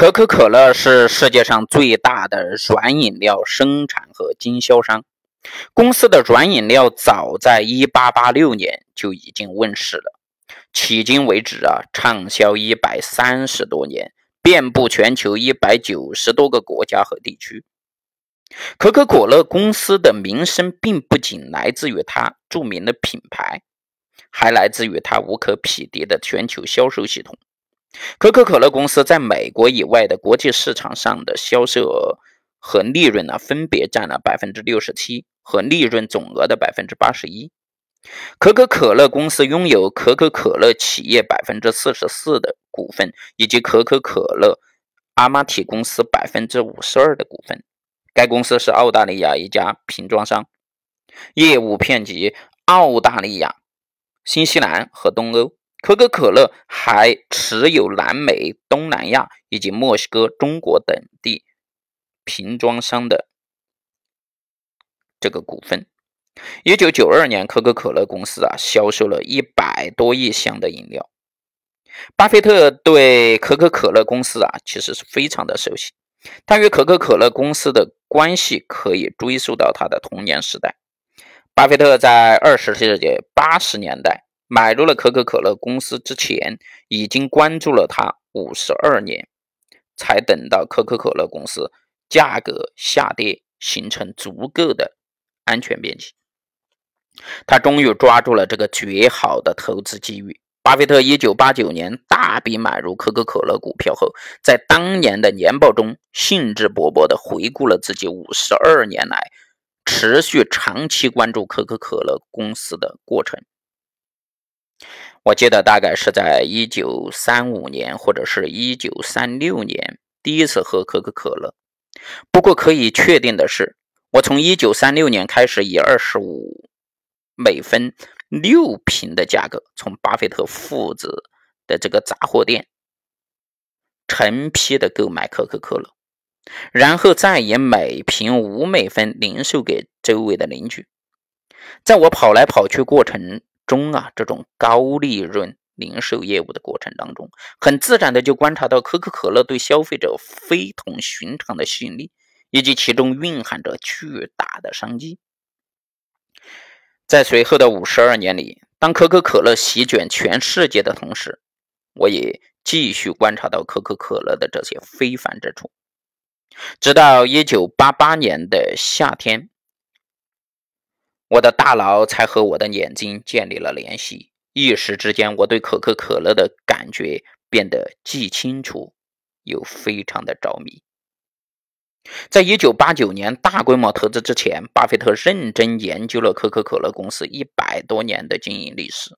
可口可乐是世界上最大的软饮料生产和经销商。公司的软饮料早在1886年就已经问世了，迄今为止啊，畅销130多年，遍布全球190多个国家和地区。可口可乐公司的名声并不仅来自于它著名的品牌，还来自于它无可匹敌的全球销售系统。可口可乐公司在美国以外的国际市场上的销售额和利润呢，分别占了百分之六十七和利润总额的百分之八十一。可口可乐公司拥有可口可乐企业百分之四十四的股份，以及可口可乐阿玛提公司百分之五十二的股份。该公司是澳大利亚一家瓶装商，业务遍及澳大利亚、新西兰和东欧。可口可乐还持有南美、东南亚以及墨西哥、中国等地瓶装商的这个股份。一九九二年，可口可乐公司啊销售了一百多亿箱的饮料。巴菲特对可口可乐公司啊其实是非常的熟悉，他与可口可乐公司的关系可以追溯到他的童年时代。巴菲特在二十世纪八十年代。买入了可口可乐公司之前，已经关注了它五十二年，才等到可口可乐公司价格下跌，形成足够的安全边际，他终于抓住了这个绝好的投资机遇。巴菲特一九八九年大笔买入可口可乐股票后，在当年的年报中兴致勃勃地回顾了自己五十二年来持续长期关注可口可乐公司的过程。我记得大概是在一九三五年或者是一九三六年第一次喝可口可乐。不过可以确定的是，我从一九三六年开始以二十五美分六瓶的价格从巴菲特父子的这个杂货店成批的购买可口可乐，然后再以每瓶五美分零售给周围的邻居。在我跑来跑去过程。中啊，这种高利润零售业务的过程当中，很自然的就观察到可口可乐对消费者非同寻常的吸引力，以及其中蕴含着巨大的商机。在随后的五十二年里，当可口可乐席卷全世界的同时，我也继续观察到可口可乐的这些非凡之处，直到一九八八年的夏天。我的大脑才和我的眼睛建立了联系，一时之间，我对可口可乐的感觉变得既清楚又非常的着迷。在一九八九年大规模投资之前，巴菲特认真研究了可口可乐公司一百多年的经营历史。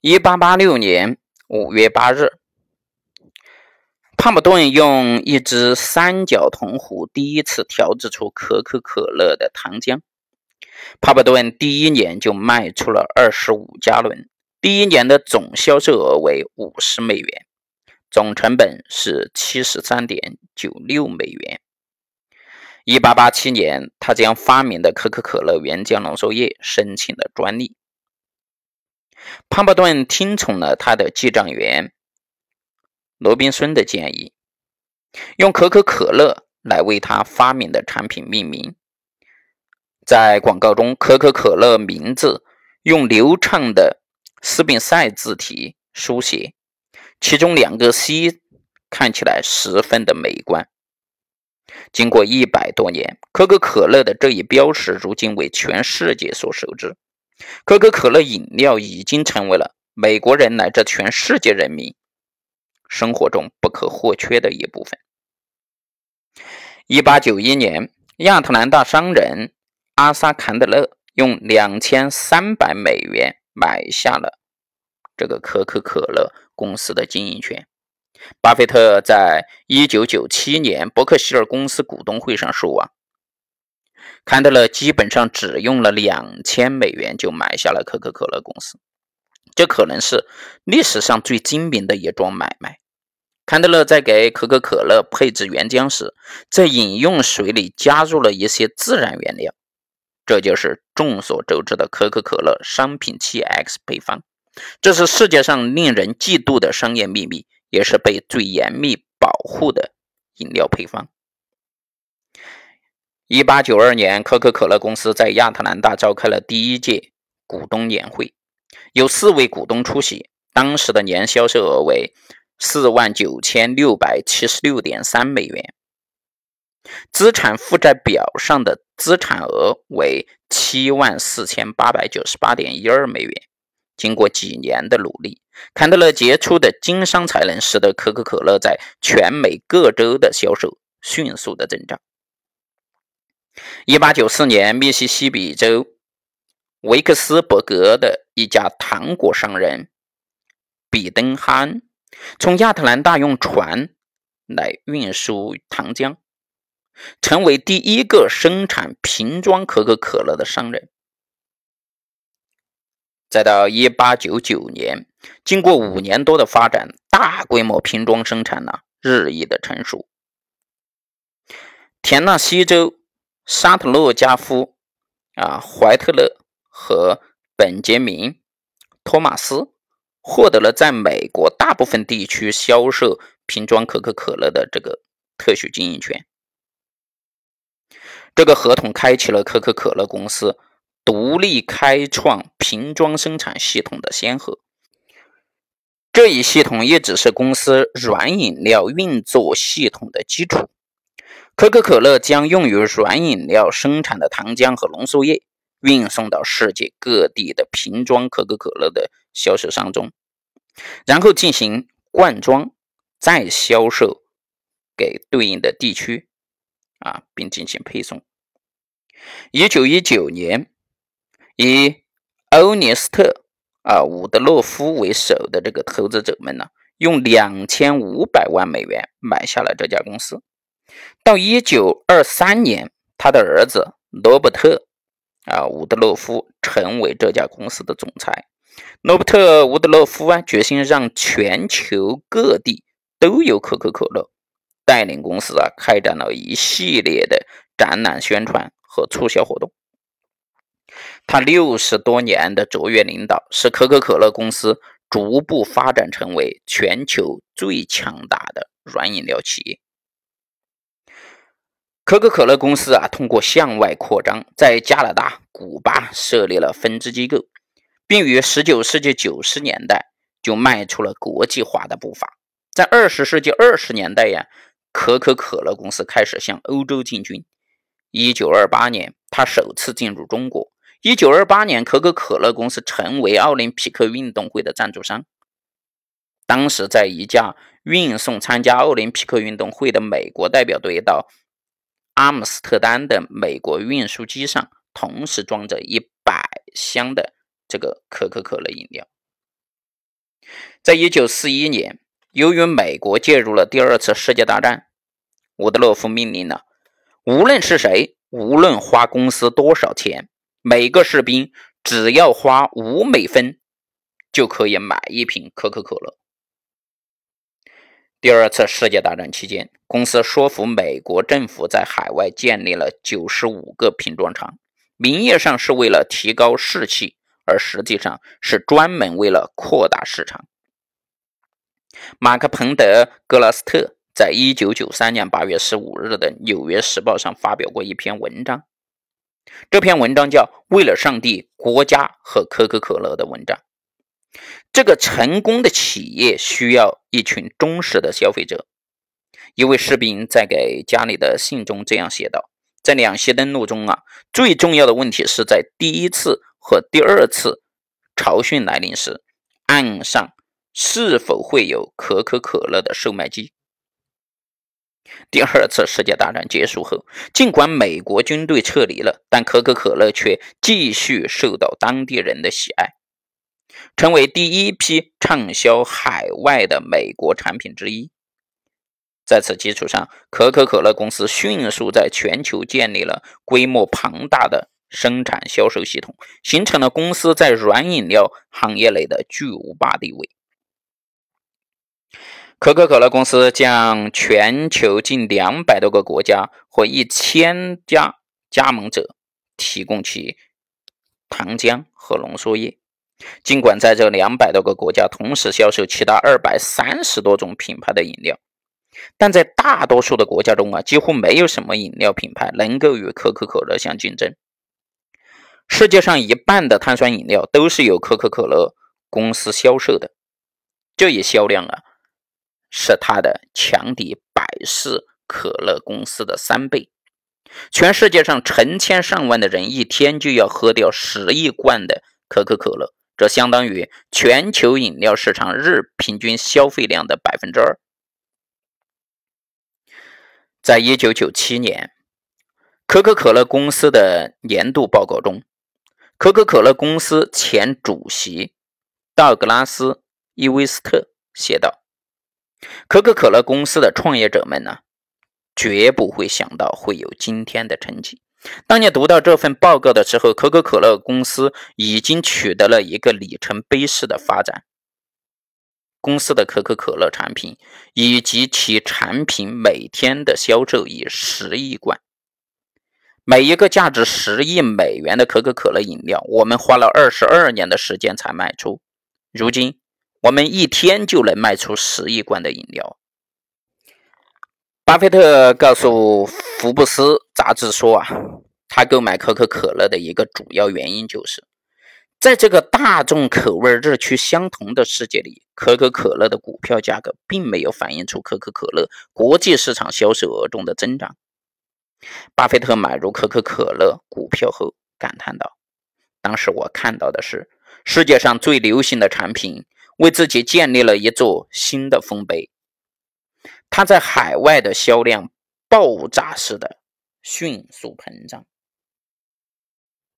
一八八六年五月八日，帕姆顿用一只三角铜壶第一次调制出可口可乐的糖浆。帕普顿第一年就卖出了二十五加仑，第一年的总销售额为五十美元，总成本是七十三点九六美元。一八八七年，他将发明的可口可乐原浆浓缩液申请了专利。帕普顿听从了他的记账员罗宾孙的建议，用可口可乐来为他发明的产品命名。在广告中，可口可乐名字用流畅的斯宾塞字体书写，其中两个 C 看起来十分的美观。经过一百多年，可口可乐的这一标识如今为全世界所熟知。可口可乐饮料已经成为了美国人乃至全世界人民生活中不可或缺的一部分。一八九一年，亚特兰大商人。阿萨坎德勒用两千三百美元买下了这个可口可乐公司的经营权。巴菲特在一九九七年伯克希尔公司股东会上说：“啊，坎德勒基本上只用了两千美元就买下了可口可乐公司，这可能是历史上最精明的一桩买卖。”坎德勒在给可口可乐配置原浆时，在饮用水里加入了一些自然原料。这就是众所周知的可口可乐商品七 X 配方，这是世界上令人嫉妒的商业秘密，也是被最严密保护的饮料配方。一八九二年，可口可乐公司在亚特兰大召开了第一届股东年会，有四位股东出席。当时的年销售额为四万九千六百七十六点三美元，资产负债表上的资产额为七万四千八百九十八点一二美元。经过几年的努力，坎德勒杰出的经商才能使得可口可乐在全美各州的销售迅速的增长。一八九四年，密西西比州维克斯伯格的一家糖果商人比登哈恩从亚特兰大用船来运输糖浆，成为第一个生产瓶装可口可乐的商人。再到一八九九年，经过五年多的发展，大规模瓶装生产呢日益的成熟。田纳西州。沙特洛加夫、啊怀特勒和本杰明·托马斯获得了在美国大部分地区销售瓶装可口可乐的这个特许经营权。这个合同开启了可口可乐公司独立开创瓶装生产系统的先河。这一系统一直是公司软饮料运作系统的基础。可口可乐将用于软饮料生产的糖浆和浓缩液运送到世界各地的瓶装可口可乐的销售商中，然后进行灌装，再销售给对应的地区，啊，并进行配送。一九一九年，以欧尼斯特啊伍德洛夫为首的这个投资者们呢，用两千五百万美元买下了这家公司。到一九二三年，他的儿子罗伯特啊伍德洛夫成为这家公司的总裁。罗伯特伍德洛夫啊，决心让全球各地都有可口可乐，带领公司啊开展了一系列的展览、宣传和促销活动。他六十多年的卓越领导，使可口可乐公司逐步发展成为全球最强大的软饮料企业。可口可乐公司啊，通过向外扩张，在加拿大、古巴设立了分支机构，并于19世纪90年代就迈出了国际化的步伐。在20世纪20年代呀，可口可乐公司开始向欧洲进军。1928年，他首次进入中国。1928年，可口可乐公司成为奥林匹克运动会的赞助商。当时，在一架运送参加奥林匹克运动会的美国代表队到。阿姆斯特丹的美国运输机上同时装着一百箱的这个可口可乐饮料。在一九四一年，由于美国介入了第二次世界大战，伍德洛夫命令了，无论是谁，无论花公司多少钱，每个士兵只要花五美分，就可以买一瓶可口可乐。第二次世界大战期间，公司说服美国政府在海外建立了九十五个瓶装厂，名义上是为了提高士气，而实际上是专门为了扩大市场。马克·彭德·格拉斯特在一九九三年八月十五日的《纽约时报》上发表过一篇文章，这篇文章叫《为了上帝、国家和可口可乐的文章》。这个成功的企业需要一群忠实的消费者。一位士兵在给家里的信中这样写道：“在两栖登陆中啊，最重要的问题是在第一次和第二次潮汛来临时，岸上是否会有可口可乐的售卖机。”第二次世界大战结束后，尽管美国军队撤离了，但可口可乐却继续受到当地人的喜爱。成为第一批畅销海外的美国产品之一。在此基础上，可口可乐公司迅速在全球建立了规模庞大的生产销售系统，形成了公司在软饮料行业内的巨无霸地位。可口可乐公司将全球近两百多个国家或一千家加盟者提供其糖浆和浓缩液。尽管在这两百多个国家同时销售其他二百三十多种品牌的饮料，但在大多数的国家中啊，几乎没有什么饮料品牌能够与可口可乐相竞争。世界上一半的碳酸饮料都是由可口可乐公司销售的，这一销量啊，是它的强敌百事可乐公司的三倍。全世界上成千上万的人一天就要喝掉十亿罐的可口可乐。这相当于全球饮料市场日平均消费量的百分之二。在一九九七年，可口可乐公司的年度报告中，可口可乐公司前主席道格拉斯·伊维斯特写道：“可口可乐公司的创业者们呢，绝不会想到会有今天的成绩。”当你读到这份报告的时候，可口可乐公司已经取得了一个里程碑式的发展。公司的可口可乐产品以及其产品每天的销售以十亿罐，每一个价值十亿美元的可口可乐饮料，我们花了二十二年的时间才卖出。如今，我们一天就能卖出十亿罐的饮料。巴菲特告诉福布斯杂志说：“啊，他购买可口可乐的一个主要原因就是，在这个大众口味日趋相同的世界里，可口可乐的股票价格并没有反映出可口可乐国际市场销售额中的增长。”巴菲特买入可口可乐股票后感叹道：“当时我看到的是世界上最流行的产品为自己建立了一座新的丰碑。”它在海外的销量爆炸式的迅速膨胀。